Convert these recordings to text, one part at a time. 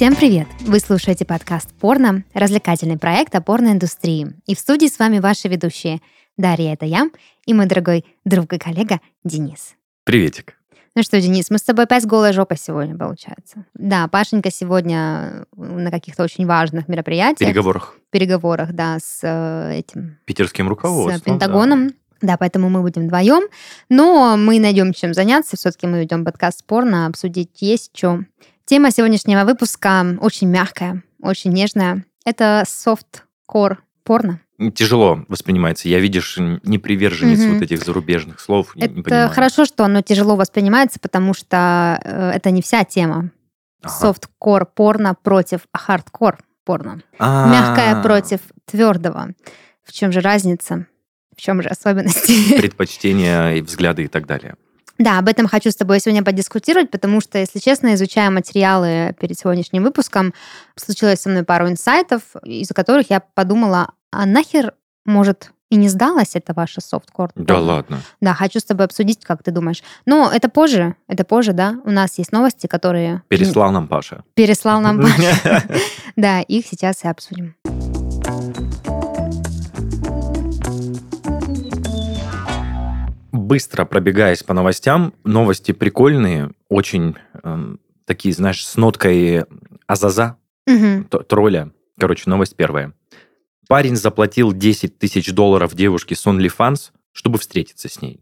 Всем привет! Вы слушаете подкаст «Порно», развлекательный проект о порноиндустрии. И в студии с вами ваши ведущие Дарья, это я, и мой дорогой друг и коллега Денис. Приветик. Ну что, Денис, мы с тобой опять голая жопа сегодня, получается. Да, Пашенька сегодня на каких-то очень важных мероприятиях. Переговорах. Переговорах, да, с э, этим... Питерским руководством. С Пентагоном. Да. Да, поэтому мы будем вдвоем. Но мы найдем чем заняться. Все-таки мы ведем подкаст спорно, обсудить есть что. Тема сегодняшнего выпуска очень мягкая, очень нежная. Это softcore порно. Тяжело воспринимается. Я, видишь, не приверженец угу. вот этих зарубежных слов. Это хорошо, что оно тяжело воспринимается, потому что э, это не вся тема. Ага. Softcore порно против хардкор порно. А-а-а. Мягкое против твердого. В чем же разница? В чем же особенности? Предпочтения и взгляды и так далее. Да, об этом хочу с тобой сегодня подискутировать, потому что, если честно, изучая материалы перед сегодняшним выпуском, случилось со мной пару инсайтов, из-за которых я подумала, а нахер, может, и не сдалась это ваша софткор? Да ладно. Да, хочу с тобой обсудить, как ты думаешь. Но это позже, это позже, да. У нас есть новости, которые... Переслал нам Паша. Переслал нам Паша. Да, их сейчас и обсудим. Быстро пробегаясь по новостям, новости прикольные, очень э, такие, знаешь, с ноткой азаза, угу. тролля. Короче, новость первая. Парень заплатил 10 тысяч долларов девушке с OnlyFans, чтобы встретиться с ней.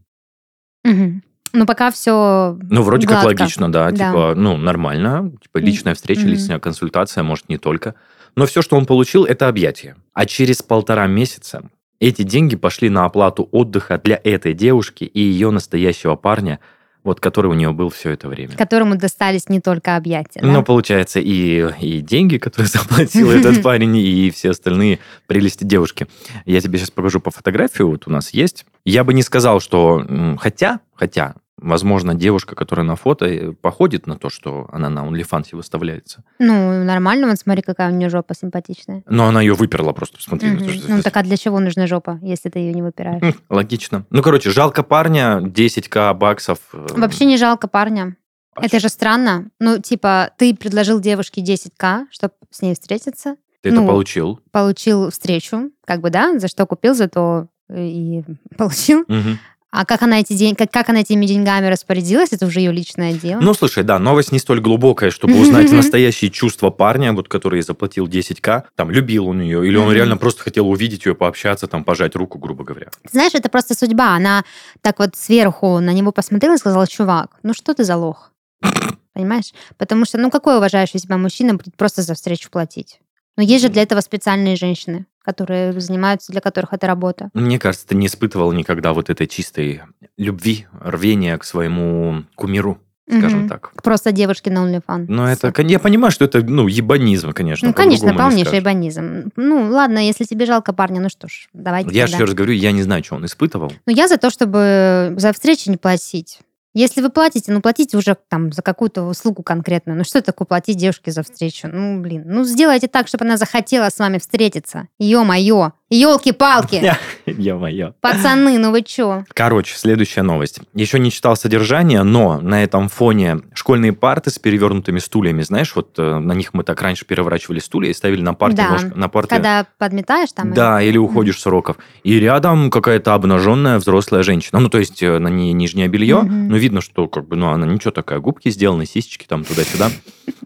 Угу. Ну, пока все Ну, вроде гладко. как логично, да, да. Типа, ну, нормально. Типа, личная встреча, mm личная консультация, может, не только. Но все, что он получил, это объятие. А через полтора месяца эти деньги пошли на оплату отдыха для этой девушки и ее настоящего парня, вот который у нее был все это время. Которому достались не только объятия. Да? Но получается и, и деньги, которые заплатил этот парень, и все остальные прелести девушки. Я тебе сейчас покажу по фотографии, вот у нас есть. Я бы не сказал, что... Хотя, хотя, Возможно, девушка, которая на фото, э, походит на то, что она на OnlyFans выставляется. Ну, нормально, вот смотри, какая у нее жопа симпатичная. Но она ее выперла просто, посмотри. Угу. Ну, так а для чего нужна жопа, если ты ее не выпираешь? Логично. Ну, короче, жалко парня, 10к баксов. Э, Вообще не жалко парня. А Это же странно. Ну, типа, ты предложил девушке 10к, чтобы с ней встретиться. Ты ну, это получил. Получил встречу, как бы, да, за что купил, зато и получил. Угу. А как она, эти день... как, как она этими деньгами распорядилась, это уже ее личное дело. Ну, слушай, да, новость не столь глубокая, чтобы узнать настоящие чувства парня, вот, который заплатил 10к, там, любил он ее, или он реально просто хотел увидеть ее, пообщаться, там, пожать руку, грубо говоря. Знаешь, это просто судьба. Она так вот сверху на него посмотрела и сказала, чувак, ну что ты за лох? Понимаешь? Потому что, ну, какой уважающий себя мужчина будет просто за встречу платить? Но есть же для этого специальные женщины, которые занимаются, для которых это работа. Мне кажется, ты не испытывал никогда вот этой чистой любви, рвения к своему кумиру скажем угу. так. Просто девушки на OnlyFans. Ну, это, я понимаю, что это, ну, ебанизм, конечно. Ну, конечно, полнейший ебанизм. Ну, ладно, если тебе жалко парня, ну что ж, давайте. Я еще раз говорю, я не знаю, что он испытывал. Ну, я за то, чтобы за встречи не платить. Если вы платите, ну платите уже там за какую-то услугу конкретную. Ну что такое платить девушке за встречу? Ну, блин, ну сделайте так, чтобы она захотела с вами встретиться. Ё-моё. Елки-палки! Ё-моё. Пацаны, ну вы чё? Короче, следующая новость. Еще не читал содержание, но на этом фоне школьные парты с перевернутыми стульями, знаешь, вот э, на них мы так раньше переворачивали стулья и ставили на парте да. ножка, на парте. Когда подметаешь там. Да, или, или уходишь mm. с уроков. И рядом какая-то обнаженная взрослая женщина. Ну, то есть э, на ней нижнее белье, mm-hmm. но видно, что как бы, ну, она ничего такая, губки сделаны, сисечки там туда-сюда.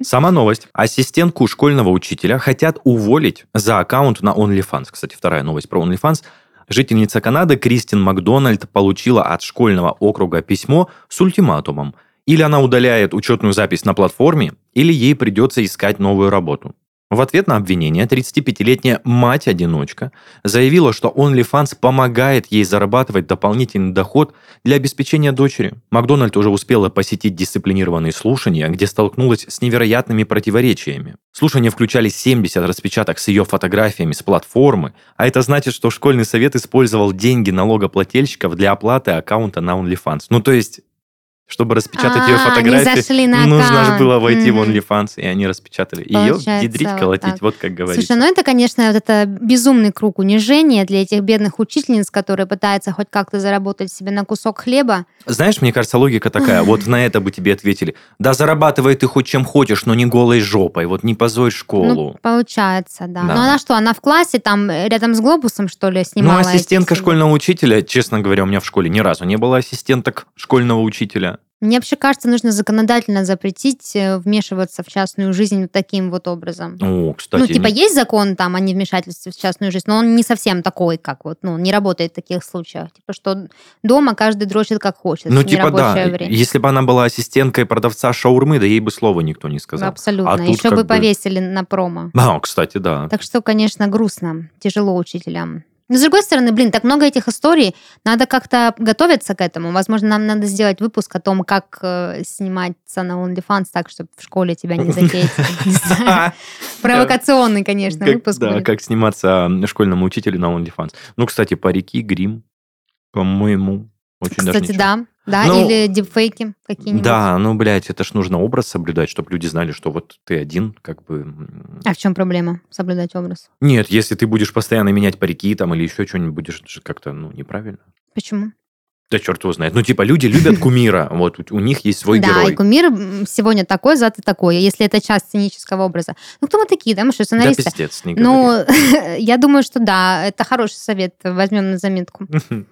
Сама новость. Ассистентку школьного учителя хотят уволить за аккаунт на OnlyFans. Кстати, вторая вторая новость про OnlyFans. Жительница Канады Кристин Макдональд получила от школьного округа письмо с ультиматумом. Или она удаляет учетную запись на платформе, или ей придется искать новую работу. В ответ на обвинение 35-летняя мать-одиночка заявила, что OnlyFans помогает ей зарабатывать дополнительный доход для обеспечения дочери. Макдональд уже успела посетить дисциплинированные слушания, где столкнулась с невероятными противоречиями. Слушания включали 70 распечаток с ее фотографиями с платформы, а это значит, что школьный совет использовал деньги налогоплательщиков для оплаты аккаунта на OnlyFans. Ну то есть чтобы распечатать ее А, они фотографии, нужно же было войти в Мгм. OnlyFans, и они распечатали. Ее Получается, ядрить, вот колотить, так. вот как говорится. Слушай, ну это, конечно, вот это безумный круг унижения для этих бедных учительниц, которые пытаются хоть как-то заработать себе на кусок хлеба. Знаешь, мне кажется, логика такая. Вот на это бы тебе ответили. Да зарабатывай ты хоть чем хочешь, но не голой жопой. Вот не позорь Ну, школу. получается, да. Да. Но она что, она в классе там э, рядом с глобусом, что ли, Ну, снимала? эти ассистентка школьного учителя, честно говоря, у меня в школе ни разу не было ассистенток школьного учителя. Мне вообще кажется, нужно законодательно запретить э, вмешиваться в частную жизнь вот таким вот образом. О, кстати, ну, типа, не- есть закон там о невмешательстве в частную жизнь, но он не совсем такой, как вот, ну, не работает в таких случаях. Типа, что дома каждый дрочит как хочет ну типа да, время. если бы она была ассистенткой продавца шаурмы, да ей бы слова никто не сказал. Абсолютно. А тут Еще бы- повесили на промо. А, кстати, да. Так что, конечно, грустно, тяжело учителям. Но, с другой стороны, блин, так много этих историй, надо как-то готовиться к этому. Возможно, нам надо сделать выпуск о том, как э, сниматься на OnlyFans так, чтобы в школе тебя не затеять. Провокационный, конечно, выпуск Да, как сниматься м, школьному учителю на OnlyFans. Ну, кстати, парики, грим, по-моему, очень даже Кстати, да. Да, Ну, или дипфейки какие-нибудь. Да, ну, блядь, это ж нужно образ соблюдать, чтобы люди знали, что вот ты один, как бы... А в чем проблема соблюдать образ? Нет, если ты будешь постоянно менять парики там или еще что-нибудь, будешь это же как-то, ну, неправильно. Почему? Да черт его знает. Ну, типа, люди любят кумира, вот у- них есть свой да, герой. и кумир сегодня такой, завтра такой, если это часть сценического образа. Ну, кто мы такие, да, мы что, Да сценаристы? пиздец, не ну, я думаю, что да, это хороший совет, возьмем на заметку.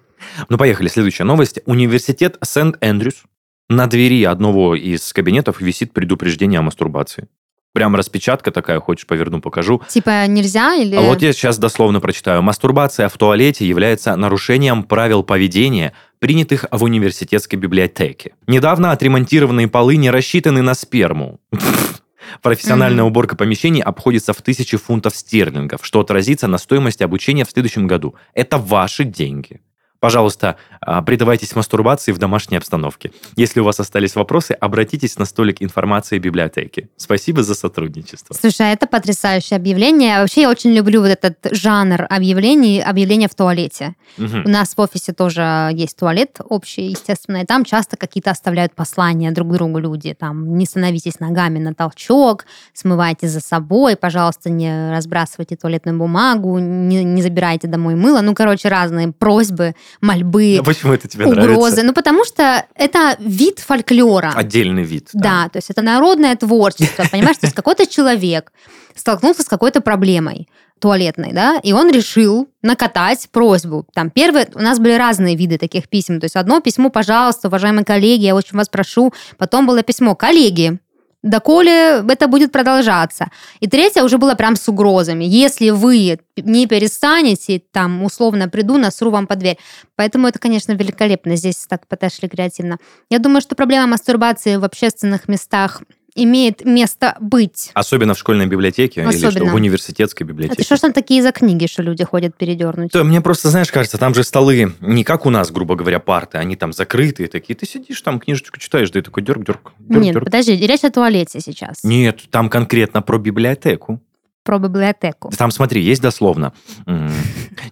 Ну, поехали. Следующая новость. Университет Сент-Эндрюс. На двери одного из кабинетов висит предупреждение о мастурбации. Прям распечатка такая, хочешь поверну, покажу. Типа нельзя или... А вот я сейчас дословно прочитаю. Мастурбация в туалете является нарушением правил поведения, принятых в университетской библиотеке. Недавно отремонтированные полы не рассчитаны на сперму. Профессиональная уборка помещений обходится в тысячи фунтов стерлингов, что отразится на стоимости обучения в следующем году. Это ваши деньги. Пожалуйста, а, предавайтесь мастурбации в домашней обстановке. Если у вас остались вопросы, обратитесь на столик информации библиотеки. Спасибо за сотрудничество. Слушай, а это потрясающее объявление. Вообще, я очень люблю вот этот жанр объявлений, объявления в туалете. Мгм. У нас в офисе тоже есть туалет общий, естественно, и там часто какие-то оставляют послания друг другу люди. Там, не становитесь ногами на толчок, смывайте за собой, пожалуйста, не разбрасывайте туалетную бумагу, не, не забирайте домой мыло. Ну, короче, разные просьбы, мольбы, А почему это тебе угрозы. нравится? Ну, потому что это вид фольклора. Отдельный вид. Да, то есть это народное творчество, понимаешь? То есть какой-то человек столкнулся с какой-то проблемой туалетной, да, и он решил накатать просьбу. Там первые, у нас были разные виды таких писем. То есть одно письмо, пожалуйста, уважаемые коллеги, я очень вас прошу. Потом было письмо, коллеги, доколе это будет продолжаться. И третье уже было прям с угрозами. Если вы не перестанете, там, условно, приду, насру вам под дверь. Поэтому это, конечно, великолепно. Здесь так подошли креативно. Я думаю, что проблема мастурбации в общественных местах имеет место быть. Особенно в школьной библиотеке или что, Особенно. в университетской Это библиотеке. что ж там такие за книги, что люди ходят передернуть? Да, мне просто, знаешь, кажется, там же столы не как у нас, грубо говоря, парты, они там закрытые такие. Ты сидишь там, книжечку читаешь, да и такой дерг, дерг, дерг, Нет, дерг. подожди, речь о туалете сейчас. Нет, там конкретно про библиотеку. Про библиотеку. Там, смотри, есть дословно.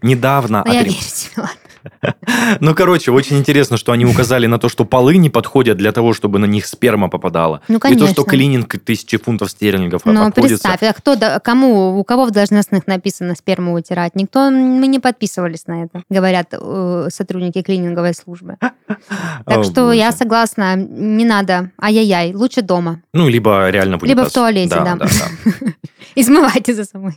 Недавно... Ну, я верю тебе, ладно. Ну, короче, очень интересно, что они указали на то, что полы не подходят для того, чтобы на них сперма попадала. Ну, И то, конечно. что клининг тысячи фунтов стерлингов Ну, обходится. представь, а кто, да- кому, у кого в должностных написано сперму вытирать? Никто, мы не подписывались на это, говорят э, сотрудники клининговой службы. Так что я согласна, не надо, ай-яй-яй, лучше дома. Ну, либо реально будет... Либо в туалете, да. да. И смывайте за собой.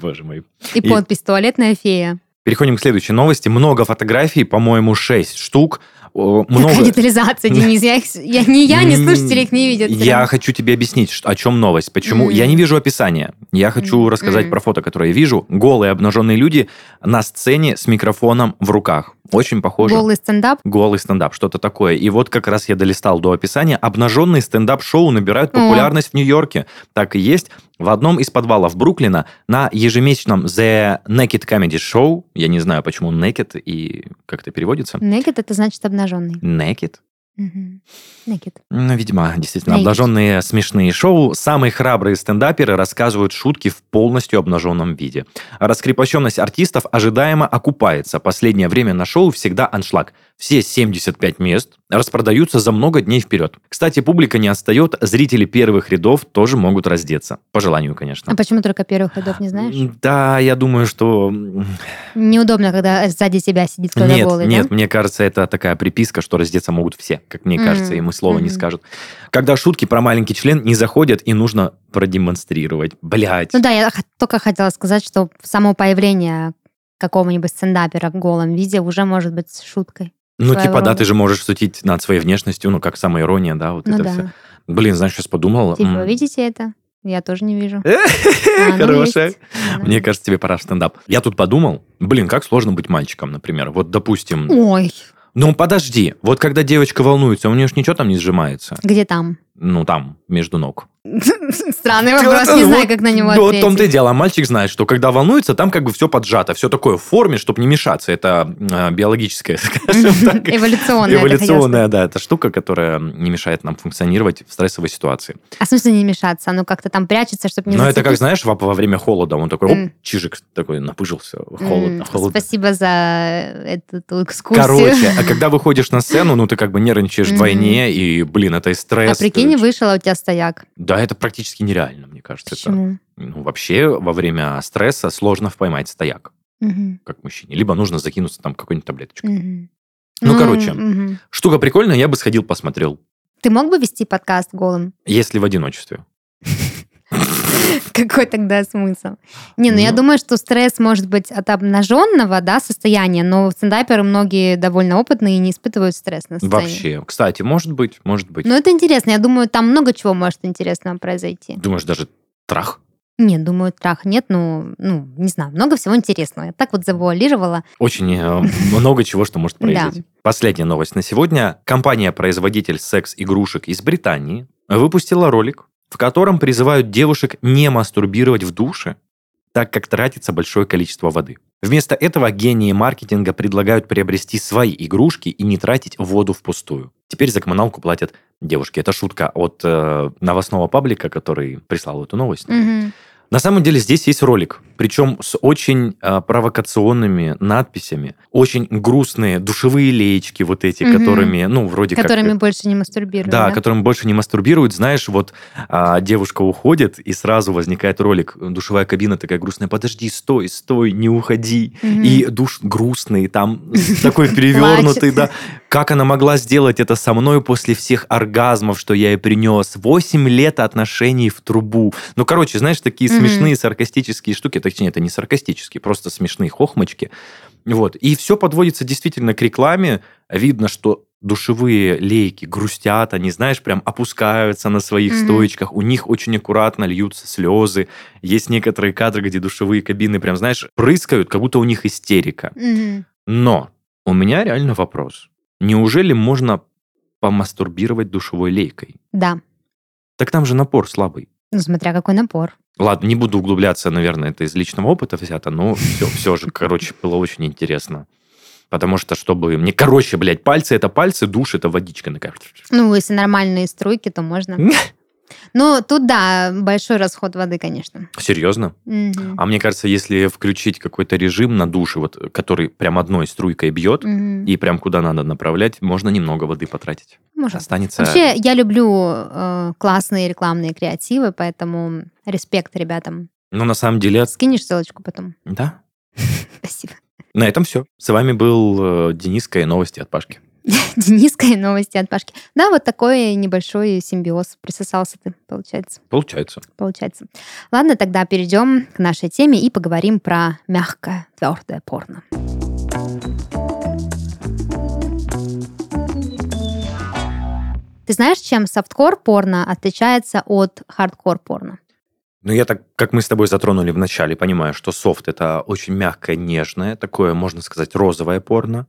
Боже мой. И- подпись «Туалетная фея». Переходим к следующей новости. Много фотографий, по-моему, 6 штук. Много... детализация, Денис. Я, их- я- ни я, ни слушатели их не видят. Я хочу тебе объяснить, что- о чем новость. Почему? Мгм. Я не вижу описания. Я хочу Мгм. рассказать Мгм. про фото, которое я вижу. Голые обнаженные люди на сцене с микрофоном в руках. Очень похоже. Голый стендап. Голый стендап, что-то такое. И вот как раз я долистал до описания. Обнаженные стендап-шоу набирают популярность в Нью-Йорке. Так и есть. В одном из подвалов Бруклина на ежемесячном The Naked Comedy Show, я не знаю, почему Naked и как это переводится, Naked это значит обнаженный. Naked, Мгм. Naked. ну, видимо, действительно, Naked. обнаженные смешные шоу. Самые храбрые стендаперы рассказывают шутки в полностью обнаженном виде. Раскрепощенность артистов ожидаемо окупается. Последнее время на шоу всегда аншлаг. Все 75 мест распродаются за много дней вперед. Кстати, публика не отстает, зрители первых рядов тоже могут раздеться. По желанию, конечно. А почему только первых рядов, не знаешь? Да, я думаю, что... Неудобно, когда сзади тебя сидит кто-то нет, голый, Нет, да? мне кажется, это такая приписка, что раздеться могут все, как мне кажется, Мгм, ему слова не мгм. скажут. Когда шутки про маленький член не заходят, и нужно продемонстрировать. Блять. Ну да, я только хотела сказать, что само появление какого-нибудь стендапера в голом виде уже может быть шуткой. Ну, своего типа, да, ты же можешь шутить над своей внешностью, ну, как самоирония, да, вот Ну это да. все. Блин, знаешь, сейчас подумал. Типа, м, вы видите это? Я тоже не вижу. Ну, Хорошая. Мне кажется, тебе пора в стендап. Я тут подумал, блин, как сложно быть мальчиком, например. Вот, допустим, Ой, ну, подожди, вот когда девочка волнуется, у нее же ничего там не сжимается. где там? Ну, там, между ног. Странный вопрос, не знаю, как на него Ну, вот в том-то и ответить. дело. А мальчик знает, что когда волнуется, там как бы все поджато, все такое в форме, чтобы не мешаться. Это э, биологическое, скажем так. Эволюционная, Эволюционная, да, это штука, которая не мешает нам функционировать в стрессовой ситуации. А в смысле не мешаться? Оно как-то там прячется, чтобы не Но это как, знаешь, во, время холода, он такой, оп, чижик такой напыжился, холодно, холодно. Спасибо за эту экскурсию. Короче, а когда выходишь на сцену, ну ты как бы нервничаешь вдвойне, и, блин, это и стресс. А прикинь, вышел, а у тебя стояк. Да, это практически нереально, мне кажется. Это, Почему? ну, вообще, во время стресса сложно поймать стояк, Мгм, как мужчине. Либо нужно закинуться там какой-нибудь таблеточкой. мгм. Ну, короче. мгм. Штука прикольная, я бы сходил, посмотрел. Ты мог бы вести подкаст голым? Если в одиночестве. Какой тогда смысл? Не, ну, я Ну. думаю, что стресс может быть от обнаженного да, состояния, но стендаперы многие довольно опытные и не испытывают стресс на сцене. Вообще. Кстати, может быть, может быть. Но это интересно. Я думаю, там много чего может интересного произойти. Думаешь, даже трах? Нет, думаю, трах нет, ну, ну, не знаю, много всего интересного. Я так вот завуалировала. Очень э, много чего, что может произойти. Последняя новость на сегодня. Компания-производитель секс-игрушек из Британии выпустила ролик, в котором призывают девушек не мастурбировать в душе, так как тратится большое количество воды. Вместо этого гении маркетинга предлагают приобрести свои игрушки и не тратить воду впустую. Теперь за коммуналку платят девушки. Это шутка от э, новостного паблика, который прислал эту новость. Мгм. На самом деле здесь есть ролик, причем с очень а, провокационными надписями, очень грустные душевые леечки вот эти, Мгм. которыми, ну, вроде Которыми как... больше не мастурбируют. Да, которым больше не мастурбируют. Знаешь, вот а, девушка уходит, и сразу возникает ролик, душевая кабина такая грустная, подожди, стой, стой, не уходи. Мгм. И душ грустный, там такой перевернутый, да. Как она могла сделать это со мной после всех оргазмов, что я ей принес? Восемь лет отношений в трубу. Ну, короче, знаешь, такие смешные саркастические штуки. Точнее, это не саркастические, просто смешные хохмочки. Вот. И все подводится действительно к рекламе. Видно, что душевые лейки грустят, они, знаешь, прям опускаются на своих Мгм. стоечках, у них очень аккуратно льются слезы. Есть некоторые кадры, где душевые кабины прям, знаешь, прыскают, как будто у них истерика. Мгм. Но у меня реально вопрос. Неужели можно помастурбировать душевой лейкой? Да. Так там же напор слабый. Ну, смотря какой напор. Ладно, не буду углубляться, наверное, это из личного опыта взято, но все, все же, короче, было очень интересно. Потому что, чтобы... Мне, короче, блядь, пальцы это пальцы, душ это водичка. Ну, если нормальные струйки, то можно. Ну, тут, да, большой расход воды, конечно. Серьезно? Мгм. А мне кажется, если включить какой-то режим на душе, вот, который прям одной струйкой бьет, Мгм. и прям куда надо направлять, можно немного воды потратить. Может. Останется... Вообще, я люблю э, классные рекламные креативы, поэтому респект ребятам. Ну, на самом деле, Скинешь ссылочку потом? да. Спасибо. На этом все. С вами был э, Дениска и новости от Пашки. Дениска и новости от Пашки. Да, вот такой небольшой симбиоз. Присосался ты, получается. Получается. Получается. Ладно, тогда перейдем к нашей теме и поговорим про мягкое, твердое порно. Ты знаешь, чем softcore порно отличается от хардкор порно? Ну, я так, как мы с тобой затронули в начале, понимаю, что софт это очень мягкое, нежное, такое, можно сказать, розовое порно.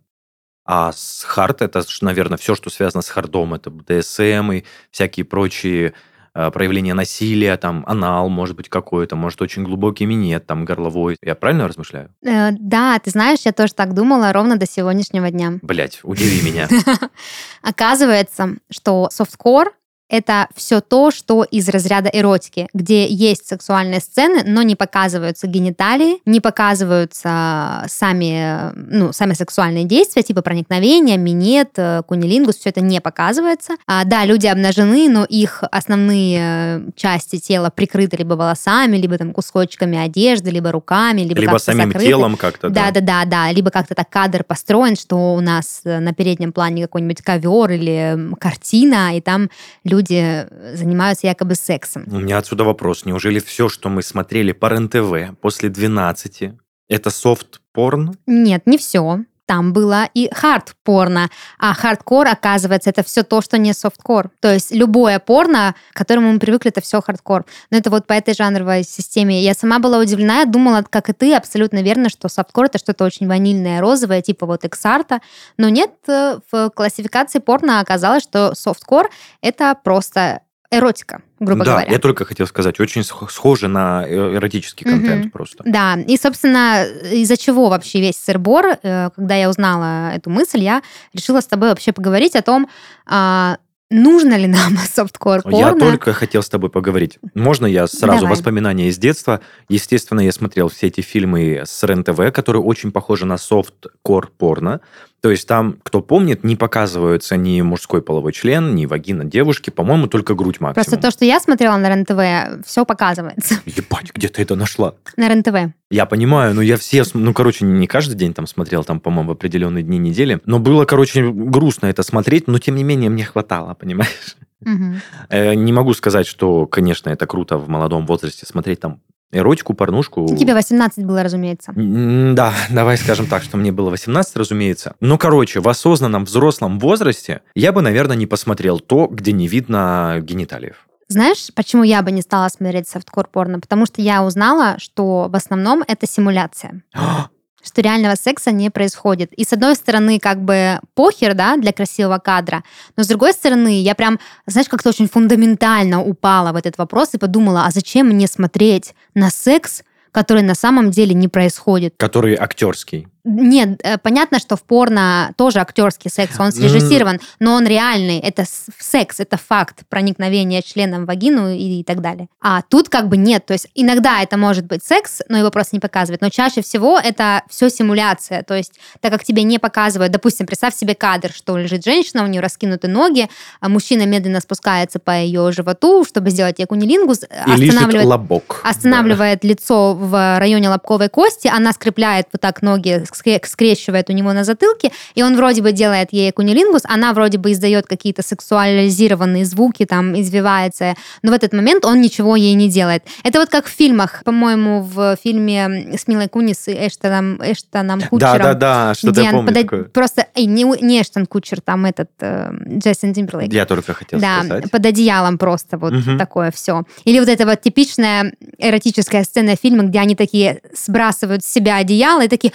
А с hard это, наверное, все, что связано с хардом, это БДСМ и всякие прочие э, проявления насилия, там, анал, может быть, какой-то, может, очень глубокий минет, там, горловой. Я правильно размышляю? Э, да, ты знаешь, я тоже так думала ровно до сегодняшнего дня. Блять, удиви меня. Оказывается, что софткор это все то, что из разряда эротики, где есть сексуальные сцены, но не показываются гениталии, не показываются сами, ну, сами сексуальные действия, типа проникновения, минет, э, кунилингус, все это не показывается. А, да, люди обнажены, но их основные э, части тела прикрыты либо волосами, либо там кусочками одежды, либо руками, либо, либо самим закрыты. телом как-то. Да, да, да, да, либо как-то так кадр построен, что у нас э, на переднем плане какой-нибудь ковер или картина, и там люди люди занимаются якобы сексом. У меня отсюда вопрос. Неужели все, что мы смотрели по РЕН-ТВ после 12, это soft porn? Нет, не все там было и hard порно. А хардкор, оказывается, это все то, что не softcore. То есть любое порно, к которому мы привыкли, это все хардкор. Но это вот по этой жанровой системе. Я сама была удивлена, я думала, как и ты, абсолютно верно, что softcore это что-то очень ванильное, розовое, типа вот X-Art -а. Но нет, э, в классификации порно оказалось, что софткор это просто эротика, грубо да, говоря. я только хотел сказать, очень схоже на э, эротический контент угу. просто. Да, и, собственно, из-за чего вообще весь сырбор, э, когда я узнала эту мысль, я решила с тобой вообще поговорить о том, а, нужно ли нам софткор порно? Я только хотел с тобой поговорить. Можно я сразу Давай. воспоминания из детства? Естественно, я смотрел все эти фильмы с РЕН-ТВ, которые очень похожи на софткор порно. То есть там, кто помнит, не показываются ни мужской половой член, ни вагина девушки, по-моему, только грудь максимум. Просто то, что я смотрела на РЕН-ТВ, все показывается. Ебать, где ты это нашла? На РЕН-ТВ. Я понимаю, но я все, ну, короче, не каждый день там смотрел, там, по-моему, в определенные дни недели. Но было, короче, грустно это смотреть, но тем не менее мне хватало, понимаешь? Угу. Не могу сказать, что, конечно, это круто в молодом возрасте смотреть там эротику, порнушку. Тебе 18 было, разумеется. Да, давай скажем так, что мне было 18, разумеется. Но, короче, в осознанном взрослом возрасте я бы, наверное, не посмотрел то, где не видно гениталиев. Знаешь, почему я бы не стала смотреть софткор порно? Потому что я узнала, что в основном это симуляция. что реального секса не происходит. И с одной стороны, как бы похер, да, для красивого кадра, но с другой стороны, я прям, знаешь, как-то очень фундаментально упала в этот вопрос и подумала, а зачем мне смотреть на секс, который на самом деле не происходит? Который актерский. Нет, э, понятно, что в порно тоже актерский секс, он срежиссирован, mm. но он реальный. Это секс, это факт проникновения членом в вагину и, и так далее. А тут как бы нет. То есть иногда это может быть секс, но его просто не показывают. Но чаще всего это все симуляция. То есть так как тебе не показывают, допустим, представь себе кадр, что лежит женщина, у нее раскинуты ноги, а мужчина медленно спускается по ее животу, чтобы сделать ей кунилингус, и останавливает, лобок. останавливает да. лицо в районе лобковой кости, она скрепляет вот так ноги скрещивает у него на затылке, и он вроде бы делает ей кунилингус, она вроде бы издает какие-то сексуализированные звуки, там, извивается, но в этот момент он ничего ей не делает. Это вот как в фильмах, по-моему, в фильме с Милой Кунис и Эштоном, Эштоном Кучером. Да-да-да, что-то я помню подо... такое. Просто, эй, не, не Эштон Кучер, там этот э, Джейсон Тимберлейк. Я только хотел да, сказать. под одеялом просто вот угу. такое все. Или вот эта вот типичная эротическая сцена фильма, где они такие сбрасывают с себя одеяло и такие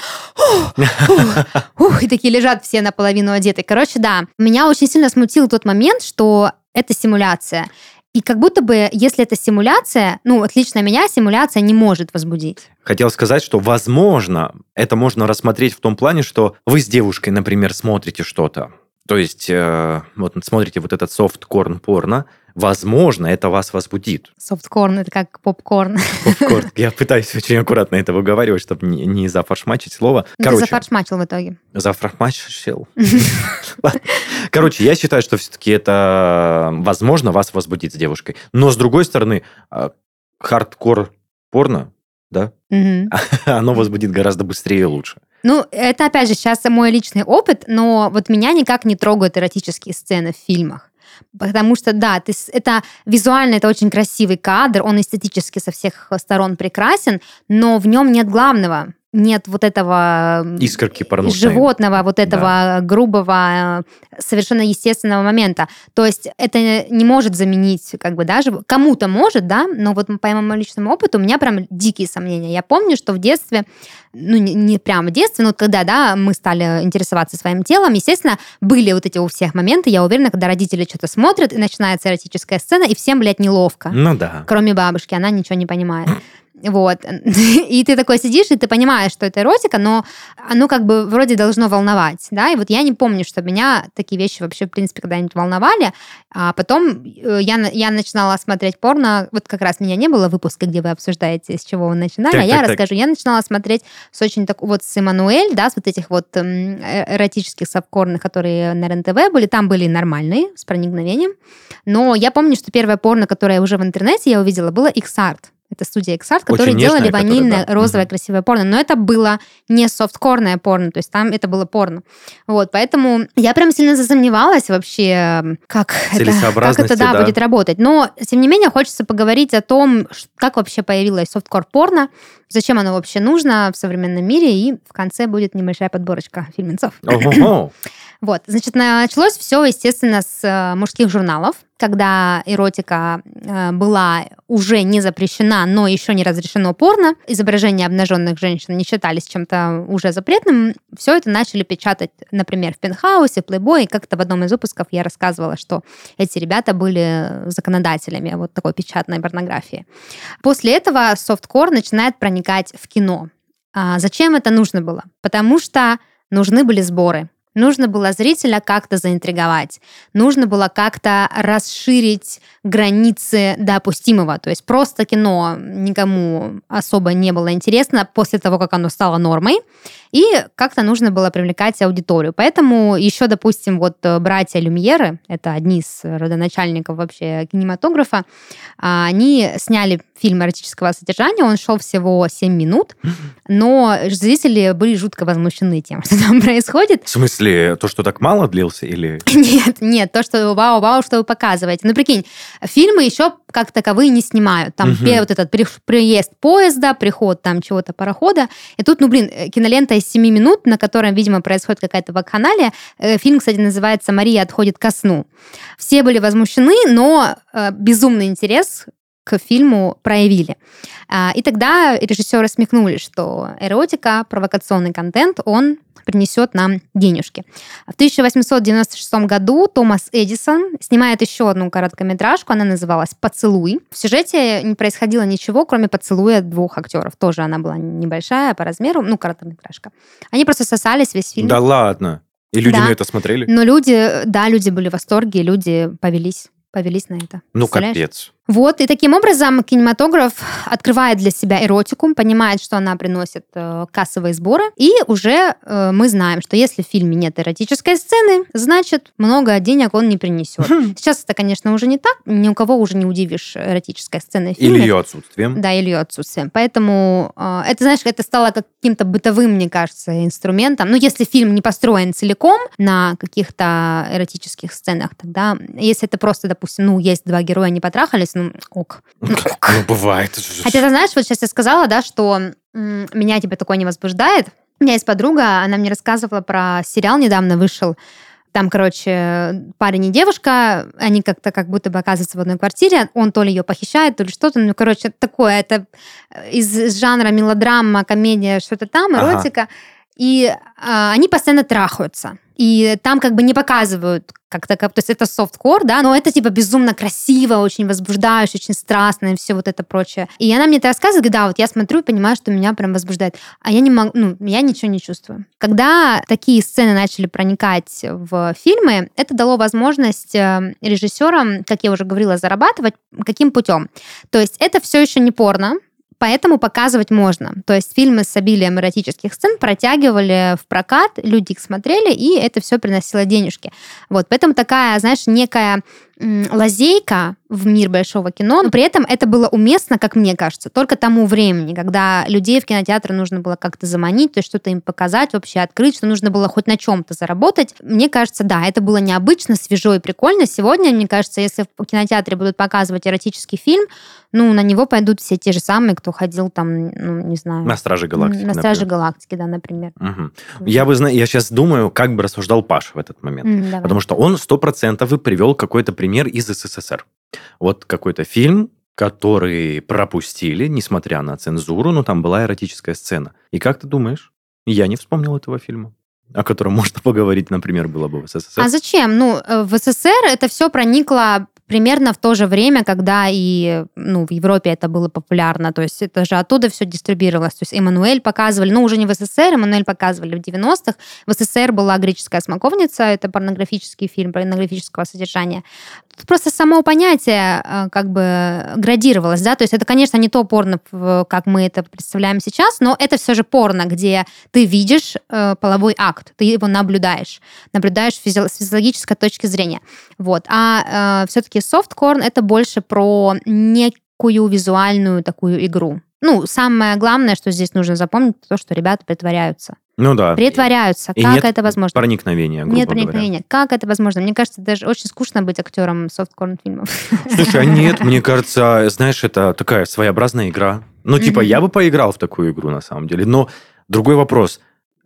ух, и такие лежат все наполовину одеты. Короче, да, меня очень сильно смутил тот момент, что это симуляция. И как будто бы, если это симуляция, ну, отлично меня симуляция не может возбудить. Хотел сказать, что, возможно, это можно рассмотреть в том плане, что вы с девушкой, например, смотрите что-то. То есть, э, вот смотрите вот этот софт-корн порно, Возможно, это вас возбудит. Софткорн – это как попкорн. Попкорн. Я пытаюсь очень аккуратно это выговаривать, чтобы не, не зафаршмачить слово. Короче, Ты зафаршмачил в итоге. Зафаршмачил. Короче, я считаю, что все-таки это, возможно, вас возбудит с девушкой. Но, с другой стороны, а, хардкор порно, да, оно возбудит гораздо быстрее и лучше. Ну, это, опять же, сейчас мой личный опыт, но вот меня никак не трогают эротические сцены в фильмах. Потому что, да, ты, это визуально это очень красивый кадр, он эстетически со всех сторон прекрасен, но в нем нет главного нет вот этого искорки порнушной. животного, вот этого да. грубого, э, совершенно естественного момента. То есть это не может заменить, как бы, даже кому-то может, да, но вот по моему личному опыту у меня прям дикие сомнения. Я помню, что в детстве, ну не, не прямо в детстве, но когда, да, мы стали интересоваться своим телом, естественно, были вот эти у всех моменты, я уверена, когда родители что-то смотрят, и начинается эротическая сцена, и всем, блядь, неловко. Ну да. Кроме бабушки, она ничего не понимает. Вот. И ты такой сидишь, и ты понимаешь, что это эротика, но оно как бы вроде должно волновать, да, и вот я не помню, что меня такие вещи вообще, в принципе, когда-нибудь волновали, а потом э, я, я начинала смотреть порно, вот как раз меня не было выпуска, где вы обсуждаете, с чего вы начинали, так, а я так, расскажу. Так. Я начинала смотреть с очень так, вот с Эммануэль, да, с вот этих вот эм, э, эротических совкорных, которые на РНТВ были, там были нормальные, с проникновением, но я помню, что первое порно, которое я уже в интернете я увидела, было X-Art. Это студия Xart, которые Очень делали нежная, ванильное, которая, да. розовое, красивое порно. Но это было не софткорное порно, то есть там это было порно. Вот, поэтому я прям сильно засомневалась вообще, как это, как это да, да. будет работать. Но, тем не менее, хочется поговорить о том, как вообще появилось софткор порно, зачем оно вообще нужно в современном мире, и в конце будет небольшая подборочка фильмецов. Вот, значит, началось все, естественно, с э, мужских журналов, когда эротика э, была уже не запрещена, но еще не разрешено порно, изображения обнаженных женщин не считались чем-то уже запретным, все это начали печатать, например, в Пентхаусе, и как-то в одном из выпусков я рассказывала, что эти ребята были законодателями вот такой печатной порнографии. После этого софткор начинает проникать в кино. А зачем это нужно было? Потому что нужны были сборы. Нужно было зрителя как-то заинтриговать. Нужно было как-то расширить границы допустимого. То есть просто кино никому особо не было интересно после того, как оно стало нормой. И как-то нужно было привлекать аудиторию. Поэтому еще, допустим, вот э, братья Люмьеры, это одни из родоначальников вообще кинематографа, а, они сняли фильм эротического содержания, он шел всего 7 минут, но зрители были жутко возмущены тем, что там происходит. В смысле, то, что так мало длился или... Нет, нет, то, что вау-вау, что вы показываете. Ну, прикинь, фильмы еще как таковые не снимают. Там угу. вот этот приезд поезда, приход там чего-то парохода. И тут, ну, блин, э, кинолента из 7 минут, на котором, видимо, происходит какая-то вакханалия. Э, фильм, кстати, называется «Мария отходит ко сну». Все были возмущены, но э, безумный интерес к фильму проявили. А, и тогда режиссеры смекнули, что эротика, провокационный контент, он принесет нам денежки. В 1896 году Томас Эдисон снимает еще одну короткометражку, она называлась «Поцелуй». В сюжете не происходило ничего, кроме поцелуя двух актеров. Тоже она была небольшая по размеру, ну, короткометражка. Они просто сосались весь фильм. Да ладно? И люди да. на это смотрели? Но люди, да, люди были в восторге, люди повелись повелись на это. Ну, капец. Вот, и таким образом кинематограф открывает для себя эротику, понимает, что она приносит э, кассовые сборы, и уже э, мы знаем, что если в фильме нет эротической сцены, значит, много денег он не принесет. Хм. Сейчас это, конечно, уже не так, ни у кого уже не удивишь эротической сценой в фильме. Или ее отсутствием. Да, или ее отсутствием. Поэтому э, это, знаешь, это стало каким-то бытовым, мне кажется, инструментом. Ну, если фильм не построен целиком на каких-то эротических сценах, тогда, если это просто, допустим, ну, есть два героя, они потрахались, ну, ок. Ну, ну бывает. Хотя ты знаешь, вот сейчас я сказала, да, что меня типа такое не возбуждает. У меня есть подруга, она мне рассказывала про сериал, недавно вышел, там, короче, парень и девушка, они как-то как будто бы оказываются в одной квартире, он то ли ее похищает, то ли что-то, ну, короче, такое, это из жанра мелодрама, комедия, что-то там, эротика. Ага. И а, они постоянно трахаются. И там как бы не показывают как-то, как, то есть это софткор, да, но это типа безумно красиво, очень возбуждающе, очень страстно и все вот это прочее. И она мне это рассказывает, говорит, да, вот я смотрю и понимаю, что меня прям возбуждает. А я не могу, ну, я ничего не чувствую. Когда такие сцены начали проникать в фильмы, это дало возможность э, режиссерам, как я уже говорила, зарабатывать. Каким путем? То есть это все еще не порно, Поэтому показывать можно. То есть фильмы с обилием эротических сцен протягивали в прокат, люди их смотрели, и это все приносило денежки. Вот, поэтому такая, знаешь, некая лазейка в мир большого кино, но при этом это было уместно, как мне кажется, только тому времени, когда людей в кинотеатры нужно было как-то заманить, то есть что-то им показать, вообще открыть, что нужно было хоть на чем-то заработать. Мне кажется, да, это было необычно, свежо и прикольно. Сегодня, мне кажется, если в кинотеатре будут показывать эротический фильм, ну, на него пойдут все те же самые, кто ходил там, ну, не знаю... На Страже Галактики, На Страже например. Галактики, да, например. Угу. Я бы, я сейчас думаю, как бы рассуждал Паш в этот момент. Mm, Потому что он сто процентов и привел какой-то пример из СССР. Вот какой-то фильм, который пропустили, несмотря на цензуру, но там была эротическая сцена. И как ты думаешь? Я не вспомнил этого фильма о котором можно поговорить, например, было бы в СССР. А зачем? Ну, э, в СССР это все проникло примерно в то же время, когда и ну, в Европе это было популярно. То есть это же оттуда все дистрибьюировалось. То есть Эммануэль показывали, ну, уже не в СССР, Эммануэль показывали в 90-х. В СССР была «Греческая смоковница», это порнографический фильм порнографического содержания. Тут просто само понятие э, как бы градировалось, да, то есть это, конечно, не то порно, как мы это представляем сейчас, но это все же порно, где ты видишь э, половой акт, ты его наблюдаешь, наблюдаешь с физиологической точки зрения. Вот. А э, все-таки софткорн это больше про некую визуальную такую игру. Ну, самое главное, что здесь нужно запомнить, то, что ребята притворяются. Ну да. Притворяются. И как нет это возможно? проникновения, грубо Нет проникновения. Говоря. Как это возможно? Мне кажется, даже очень скучно быть актером софткорн фильмов. Слушай, а нет, мне кажется, знаешь, это такая своеобразная игра. Ну, типа, я бы поиграл в такую игру, на самом деле. Но другой вопрос.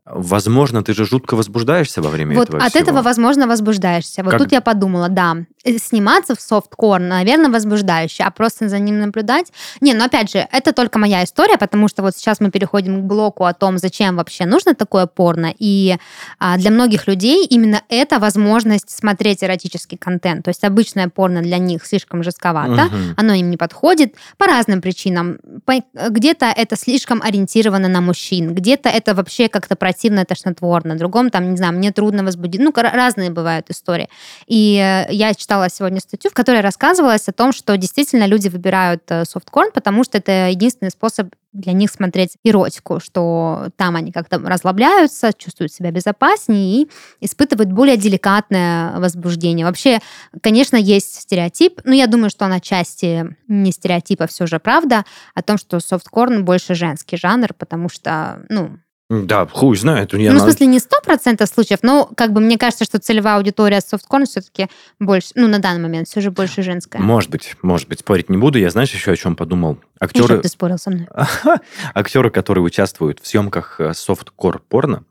Возможно, ты же жутко возбуждаешься во время вот этого от всего. этого, возможно, возбуждаешься. Вот Как- тут я подумала, да, сниматься в софткор, наверное, возбуждающе, а просто за ним наблюдать... Не, ну опять же, это только моя история, потому что вот сейчас мы переходим к блоку о том, зачем вообще нужно такое порно, и а, для многих людей именно это возможность смотреть эротический контент. То есть обычное порно для них слишком жестковато, Мгм. оно им не подходит по разным причинам. По- Где-то это слишком ориентировано на мужчин, где-то это вообще как-то противно, тошнотворно, другом там, не знаю, мне трудно возбудить. Ну, разные бывают истории. И э, я читала сегодня статью, в которой рассказывалось о том, что действительно люди выбирают э, софткорн, потому что это единственный способ для них смотреть эротику, что там они как-то расслабляются, чувствуют себя безопаснее и испытывают более деликатное возбуждение. Вообще, конечно, есть стереотип, но я думаю, что он отчасти не стереотип, а все же правда, о том, что софткорн больше женский жанр, потому что, ну, Да, хуй знает. Я ну, в смысле, не сто процентов случаев, но как бы мне кажется, что целевая аудитория софткорн все-таки больше, ну, на данный момент все же больше женская. Может быть, может быть, спорить не буду. Я, знаешь, еще о чем подумал? Ну, Актеры, чтоб ты спорил со мной. актеры, которые участвуют в съемках э, софткор порно,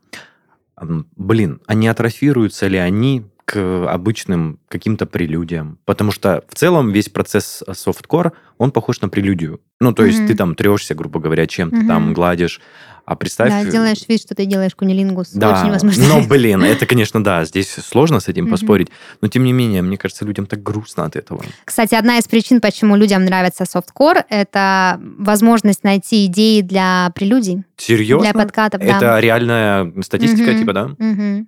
м, блин, а не атрофируются ли они к обычным каким-то прелюдиям? Потому что в целом весь процесс э, софткор, он похож на прелюдию. Ну, то есть Мгм. ты там трешься, грубо говоря, чем-то Мгм. там гладишь. А представь... Да, делаешь вид, что ты делаешь кунилингус. Да, Очень возможно. но, блин, это, конечно, да, здесь сложно с этим поспорить, но, тем не менее, мне кажется, людям так грустно от этого. Кстати, одна из причин, почему людям нравится софткор, это возможность найти идеи для прелюдий, Серьезно? для подкатов. Это да. реальная статистика, типа, да?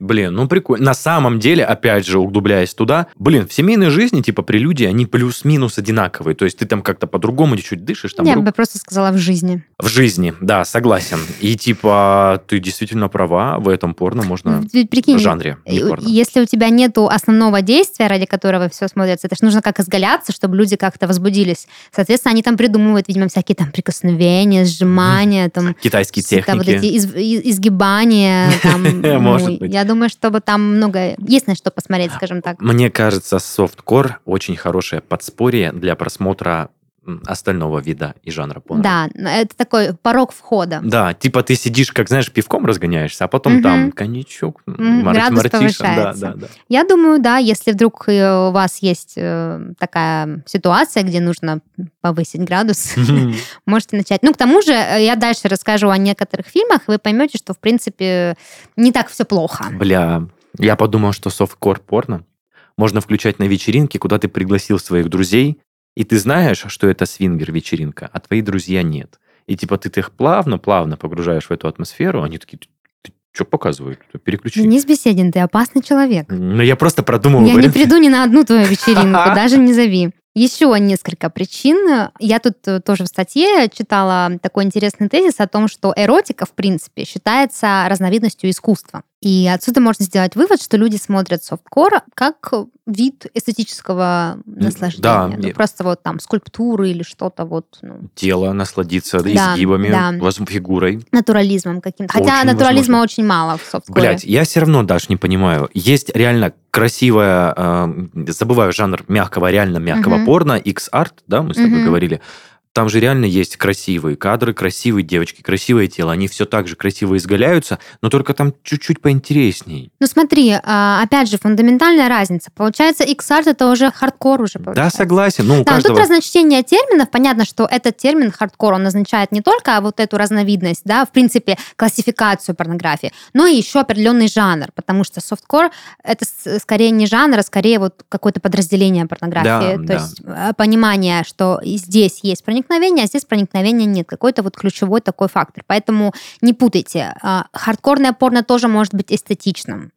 Блин, ну прикольно. На самом деле, опять же, углубляясь туда, блин, в семейной жизни, типа, прелюдии, они плюс-минус одинаковые. То есть ты там как-то по-другому чуть дышишь, там Я рук- бы просто сказала в жизни. в жизни, да, согласен. И типа, ты действительно права, в этом порно можно... Ведь прикинь, В жанре, не э, порно. если у тебя нету основного действия, ради которого все смотрится, это же нужно как изгаляться, чтобы люди как-то возбудились. Соответственно, они там придумывают, видимо, всякие там прикосновения, сжимания, там Китайские какие-то вот техники. эти из- и- изгибания. Там, ну, быть. Я думаю, чтобы там много... Есть на что посмотреть, скажем так. Мне кажется, софткор очень хорошее подспорье для просмотра остального вида и жанра порно. Да, это такой порог входа. Да, типа ты сидишь, как знаешь, пивком разгоняешься, а потом Мгм. там коньячок, Мгм, мар- градус мартиша, да, повышается. да, да. Я думаю, да, если вдруг э, у вас есть э, такая ситуация, где нужно повысить градус, можете начать. Ну, к тому же, э, я дальше расскажу о некоторых фильмах, вы поймете, что, в принципе, не так все плохо. Бля, я подумал, что софткор порно можно включать на вечеринке, куда ты пригласил своих друзей, и ты знаешь, что это свингер-вечеринка, а твои друзья нет. И типа ты их плавно-плавно погружаешь в эту атмосферу, они такие, что показывают? Переключи. Денис Беседин, ты опасный человек. Ну, я просто продумал Я не приду ни на одну твою вечеринку, даже не зови. Еще несколько причин. Я тут э, тоже в статье читала такой интересный тезис о том, что эротика, в принципе, считается разновидностью искусства. И отсюда можно сделать вывод, что люди смотрят софткор как вид эстетического наслаждения. Ну, я- просто вот там скульптуры или что-то вот ну, Тело насладиться Да, изгибами, да. фигурой. натурализмом каким-то. Хотя Очень натурализма возможно. очень мало в софткоре. Блять, я все равно даже не понимаю. Есть реально красивая, э, забываю жанр мягкого, реально мягкого Мгм. порно, X-Art, да, мы с тобой Мгм. говорили. Там же реально есть красивые кадры, красивые девочки, красивое тело. Они все так же красиво изгаляются, но только там чуть-чуть поинтересней. Ну смотри, а, опять же, фундаментальная разница. Получается, X-Art это уже хардкор уже получается. Да, согласен. Ну, Да, каждого... тут разночтение терминов. Понятно, что этот термин хардкор, он означает не только вот эту разновидность, да, в принципе, классификацию порнографии, но и еще определенный жанр, потому что softcore это скорее не жанр, а скорее вот какое-то подразделение порнографии. Да, То да. есть э, понимание, что здесь есть проникновение, а здесь проникновения нет. Какой-то вот ключевой такой фактор. Поэтому не путайте. А, Хардкорное порно тоже может быть эстетичным.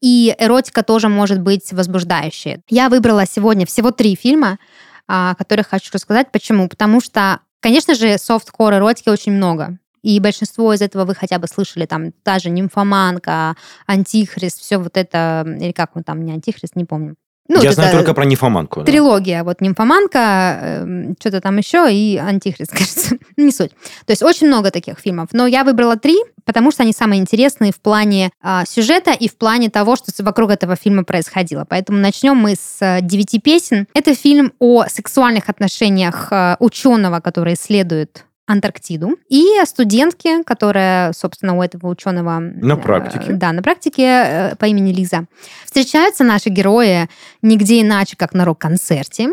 И эротика тоже может быть возбуждающей. Я выбрала сегодня всего три фильма, о которых хочу рассказать. Почему? Потому что, конечно же, софткор эротики очень много. И большинство из этого вы хотя бы слышали, там, та же нимфоманка, антихрист, все вот это, или как он там, не антихрист, не помню. Ну, Я вот знаю только про нефоманку. да. Трилогия, вот нимфоманка, что-то там еще и антихрист, кажется, не суть. То есть очень много таких фильмов, но я выбрала три, потому что они самые интересные в плане а, сюжета и в плане того, что вокруг этого фильма происходило. Поэтому начнем мы с а, девяти песен. Это фильм о сексуальных отношениях а, ученого, который исследует Антарктиду, и о студентке, которая, собственно, у этого ученого... На э, практике. Да, на практике э, по имени Лиза. Встречаются наши герои нигде иначе, как на рок-концерте.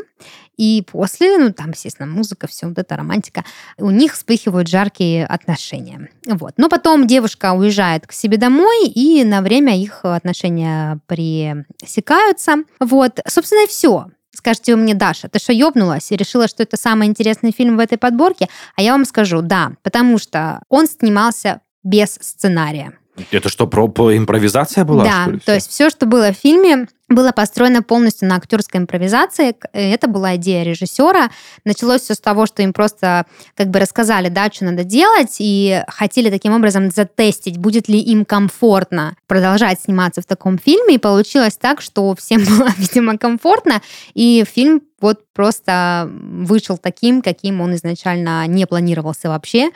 И после, ну, там, естественно, музыка, все вот эта романтика, у них вспыхивают жаркие отношения. Вот. Но потом девушка уезжает к себе домой, и на время их отношения пресекаются. Вот. Собственно, и все. Скажете вы мне, Даша, ты что, ёбнулась и решила, что это самый интересный фильм в этой подборке? А я вам скажу, да, потому что он снимался без сценария. Это что, про, про импровизация была, да, что ли, то есть все, что было в фильме, было построено полностью на актерской импровизации. Э, Это была идея режиссера. Началось все с того, что им просто как бы рассказали, да, что надо делать, и хотели таким образом затестить, будет ли им комфортно продолжать сниматься в таком фильме. И получилось так, что всем было, видимо, комфортно, и фильм вот просто вышел таким, каким он изначально не планировался вообще.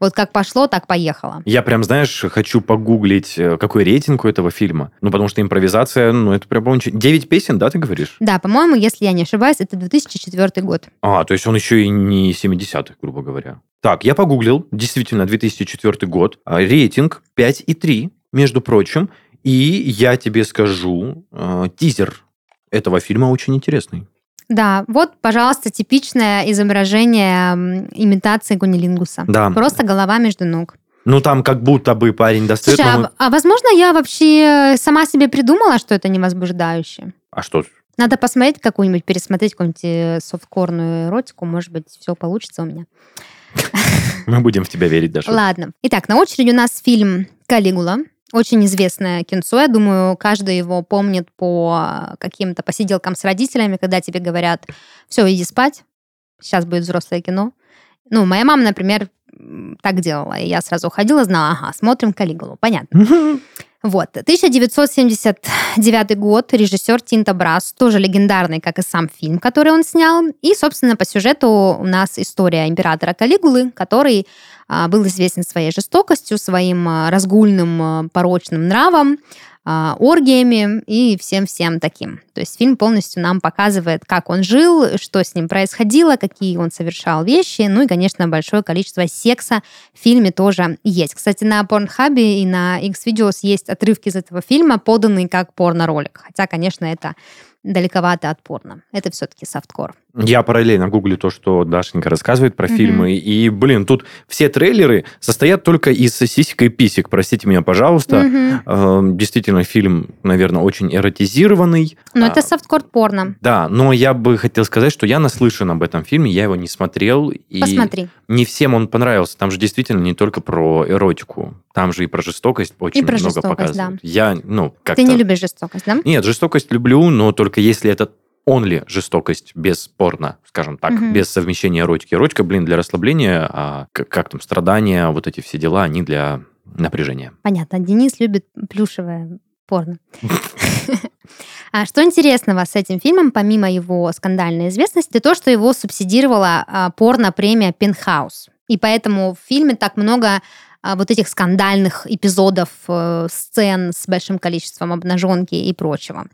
Вот как пошло, так поехало. Я прям, знаешь, хочу погуглить, э, какой рейтинг у этого фильма. Ну, потому что импровизация, ну, это прям. Девять песен, да, ты говоришь? Да, по-моему, если я не ошибаюсь, это 2004 год. А, то есть он еще и не 70-х, грубо говоря. Так, я погуглил, действительно, 2004 год. А, Рейтинг 5,3, между прочим. И я тебе скажу, э, тизер этого фильма очень интересный. Да, вот, пожалуйста, типичное изображение имитации гунилингуса. Да. Просто голова между ног. Ну, там как будто бы парень достает... Слушай, а, а возможно, я вообще сама себе придумала, что это невозбуждающе? а что? Надо посмотреть какую-нибудь, пересмотреть какую-нибудь э, софткорную эротику. Может быть, все получится у меня. Мы будем в тебя верить, Даша. Ладно. Итак, на очереди у нас фильм «Калигула». Очень известное кинцо. Я думаю, каждый его помнит по каким-то посиделкам с родителями, когда тебе говорят, все, иди спать, сейчас будет взрослое кино. Ну, моя мама, например, так делала. И я сразу уходила, знала, ага, смотрим «Калигулу». Понятно. Вот. 1979 год. Режиссер Тинта Брас, тоже легендарный, как и сам фильм, который он снял. И, собственно, по сюжету у нас история императора Калигулы, который был известен своей жестокостью, своим а, разгульным, а, порочным нравом, а, оргиями и всем-всем таким. То есть фильм полностью нам показывает, как он жил, что с ним происходило, какие он совершал вещи, ну и, конечно, большое количество секса в фильме тоже есть. Кстати, на Порнхабе и на X-Videos есть отрывки из этого фильма, поданные как порно-ролик. Хотя, конечно, это далековато от порно. Это все-таки софткор. Я параллельно гуглю то, что Дашенька рассказывает про Мгм. фильмы. И, блин, тут все трейлеры состоят только из сисек и писек. Простите меня, пожалуйста. Мгм. Э, Действительно, фильм, наверное, очень эротизированный. Но А, это софткор порно. Да, но я бы хотел сказать, что я наслышан об этом фильме, я его не смотрел. И Посмотри. не всем он понравился. Там же действительно не только про эротику. Там же и про жестокость очень про много жестокость, показывают. Я, ну, как-то... Ты не любишь жестокость, да? Нет, жестокость люблю, но только если это only жестокость без порно, скажем так, Мгм. без совмещения эротики. Эротика, блин, для расслабления, а как, как там, страдания, вот эти все дела, они для напряжения. Понятно. Денис любит плюшевое порно. А что интересного с этим фильмом, помимо его скандальной известности, то, что его субсидировала а, порно-премия «Пентхаус». И поэтому в фильме так много вот этих скандальных эпизодов, э, сцен с большим количеством обнаженки и прочего.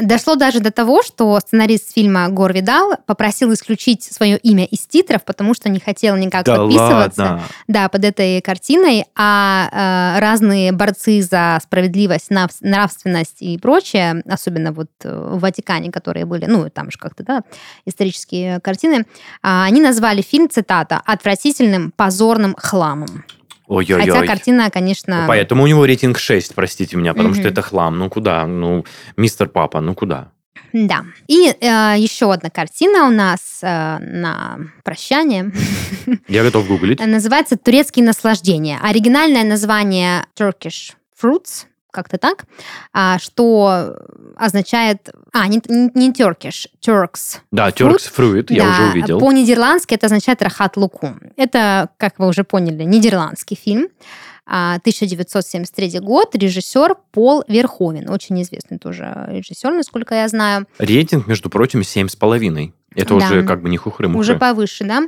Дошло даже до того, что сценарист фильма Гор Видал попросил исключить свое имя из титров, потому что не хотел никак Да подписываться ладно. да, под этой картиной, а э, разные борцы за справедливость, нравственность и прочее, особенно вот э, в Ватикане, которые были, ну, там же как-то, да, исторические картины, а, они назвали фильм, цитата, «отвратительным, позорным хламом». Ой-ой-ой. Хотя картина, конечно... Поэтому у него рейтинг 6, простите меня, потому Мгм. что это хлам. Ну куда? Ну, мистер Папа, ну куда? Да. И э, еще одна картина у нас э, на прощание. Я готов гуглить. Называется «Турецкие наслаждения». Оригинальное название Turkish Fruits, как-то так, а, что означает... А, не, не Turkish, Turks. Да, Fruit. Turks Fruit, я Да, уже увидел. По-нидерландски это означает «Рахат Лукум». Это, как вы уже поняли, нидерландский фильм. А, 1973 год, режиссер Пол Верховен, очень известный тоже режиссер, насколько я знаю. Рейтинг, между прочим, 7,5. Это Да. уже как бы не хухры-мухры. Уже повыше, да?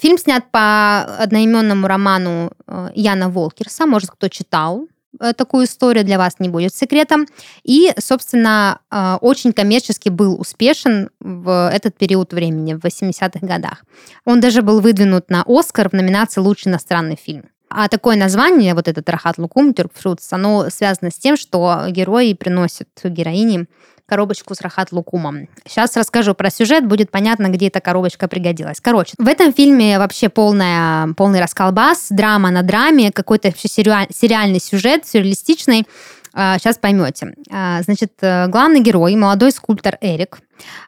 Фильм снят по одноименному роману э, Яна Волкерса. Может, кто читал такую историю, для вас не будет секретом. И, собственно, э, очень коммерчески был успешен в этот период времени, в 80-х годах. Он даже был выдвинут на Оскар в номинации «Лучший иностранный фильм». А такое название, вот этот Рахат Лукум, Тюркфрутс, оно связано с тем, что герои приносят героине коробочку с Рахат Лукумом. Сейчас расскажу про сюжет, будет понятно, где эта коробочка пригодилась. Короче, в этом фильме вообще полная, полный расколбас, драма на драме, какой-то вообще сериаль- сериальный сюжет, сюрреалистичный. Сейчас поймете. А, Значит, э, главный герой, молодой скульптор Эрик,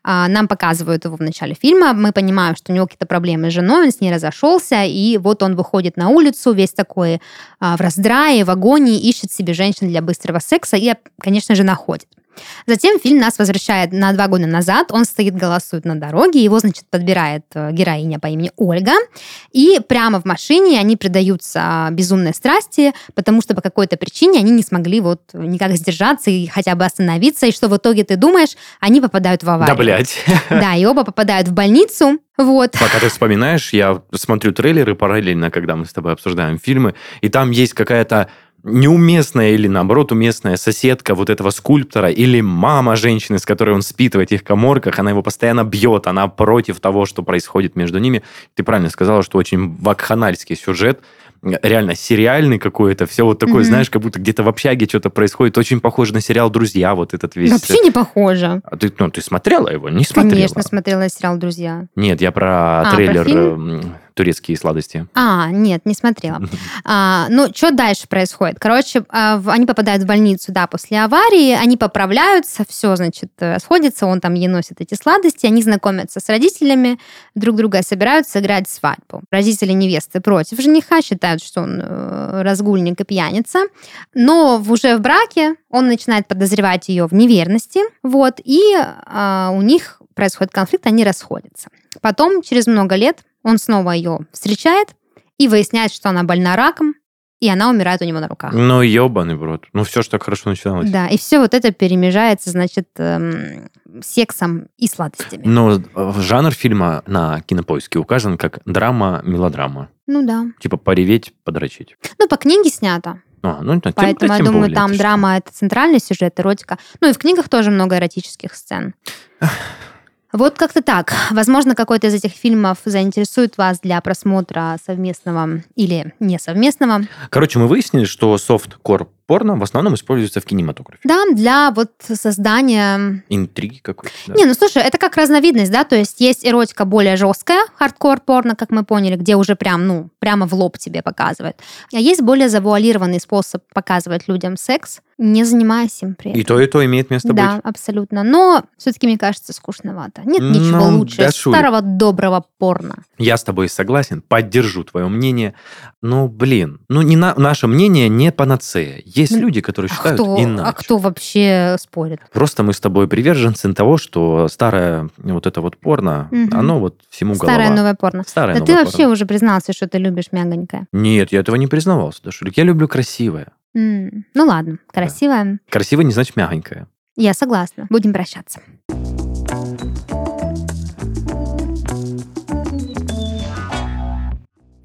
а, нам показывают его в начале фильма. Мы понимаем, что у него какие-то проблемы с женой, он с ней разошелся, и вот он выходит на улицу, весь такой а, в раздрае, в агонии, ищет себе женщин для быстрого секса и, конечно же, находит. Затем фильм нас возвращает на два года назад. Он стоит, голосует на дороге. Его, значит, подбирает э, героиня по имени Ольга. И прямо в машине они предаются безумной страсти, потому что по какой-то причине они не смогли вот никак сдержаться и хотя бы остановиться. И что в итоге ты думаешь? Они попадают в аварию. Да, блядь. Да, и оба попадают в больницу. Вот. Пока ты вспоминаешь, я смотрю трейлеры параллельно, когда мы с тобой обсуждаем фильмы, и там есть какая-то неуместная или, наоборот, уместная соседка вот этого скульптора или мама женщины, с которой он спит в этих коморках, она его постоянно бьет, она против того, что происходит между ними. Ты правильно сказала, что очень вакханальский сюжет, реально сериальный какой-то, все вот такое, Мгм. знаешь, как будто где-то в общаге что-то происходит, очень похоже на сериал «Друзья», вот этот весь... Вообще не похоже. А ты, ну, ты смотрела его? Не смотрела? Конечно, смотрела сериал «Друзья». Нет, я про про трейлер фильм? «Турецкие сладости». А, нет, не смотрела. А, ну, что дальше происходит? Короче, а, они попадают в больницу, да, после аварии, они поправляются, все, значит, э, сходится, он там ей носит эти сладости, они знакомятся с родителями, друг друга собираются играть свадьбу. Родители невесты против жениха, считают, что он э, разгульник и пьяница, но уже в браке он начинает подозревать ее в неверности, вот, и а, у них происходит конфликт, они расходятся. Потом, через много лет, он снова ее встречает и выясняет, что она больна раком, и она умирает у него на руках. Ну, ебаный в рот. Ну, все же так хорошо начиналось. Да, и все вот это перемежается, значит, эм, сексом и сладостями. Но э, жанр фильма на кинопоиске указан как драма-мелодрама. Ну да. Типа пореветь, подрочить. Ну, по книге снято. А, ну, тем, Поэтому, да, я тем думаю, более, там что. драма это центральный сюжет, эротика. Ну и в книгах тоже много эротических сцен. Вот как-то так. Возможно, какой-то из этих фильмов заинтересует вас для просмотра совместного или несовместного. Короче, мы выяснили, что softcore порно в основном используется в кинематографе. Да, для вот создания Интриги какой-то. да. Не, ну слушай, это как разновидность, да, то есть есть эротика более жесткая, хардкор порно, как мы поняли, где уже прям, ну, прямо в лоб тебе показывают. А есть более завуалированный способ показывать людям секс, не занимаясь им при этом. И то, и то имеет место да, быть. абсолютно. Но все-таки, мне кажется, скучновато. Нет ничего Ну, лучше Дашуль. старого доброго порно. Я с тобой согласен, поддержу твое мнение. Но, блин, ну не на- наше мнение не панацея. Есть люди, которые А считают кто, иначе. а кто вообще спорит? Просто мы с тобой приверженцы того, что старое вот это вот порно, Мгм. оно вот всему Старое голова. новое порно. Старое да новое ты порно. вообще уже признался, что ты любишь мягонькое. Нет, я этого не признавался, Дашулик. Я люблю красивое. М, Ну ладно, красивое. Красивое не значит мягонькое. Я согласна. Будем прощаться.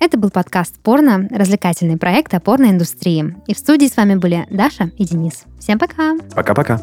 Это был подкаст «Порно», развлекательный проект о порноиндустрии. И в студии с вами были Даша и Денис. Всем пока! Пока-пока!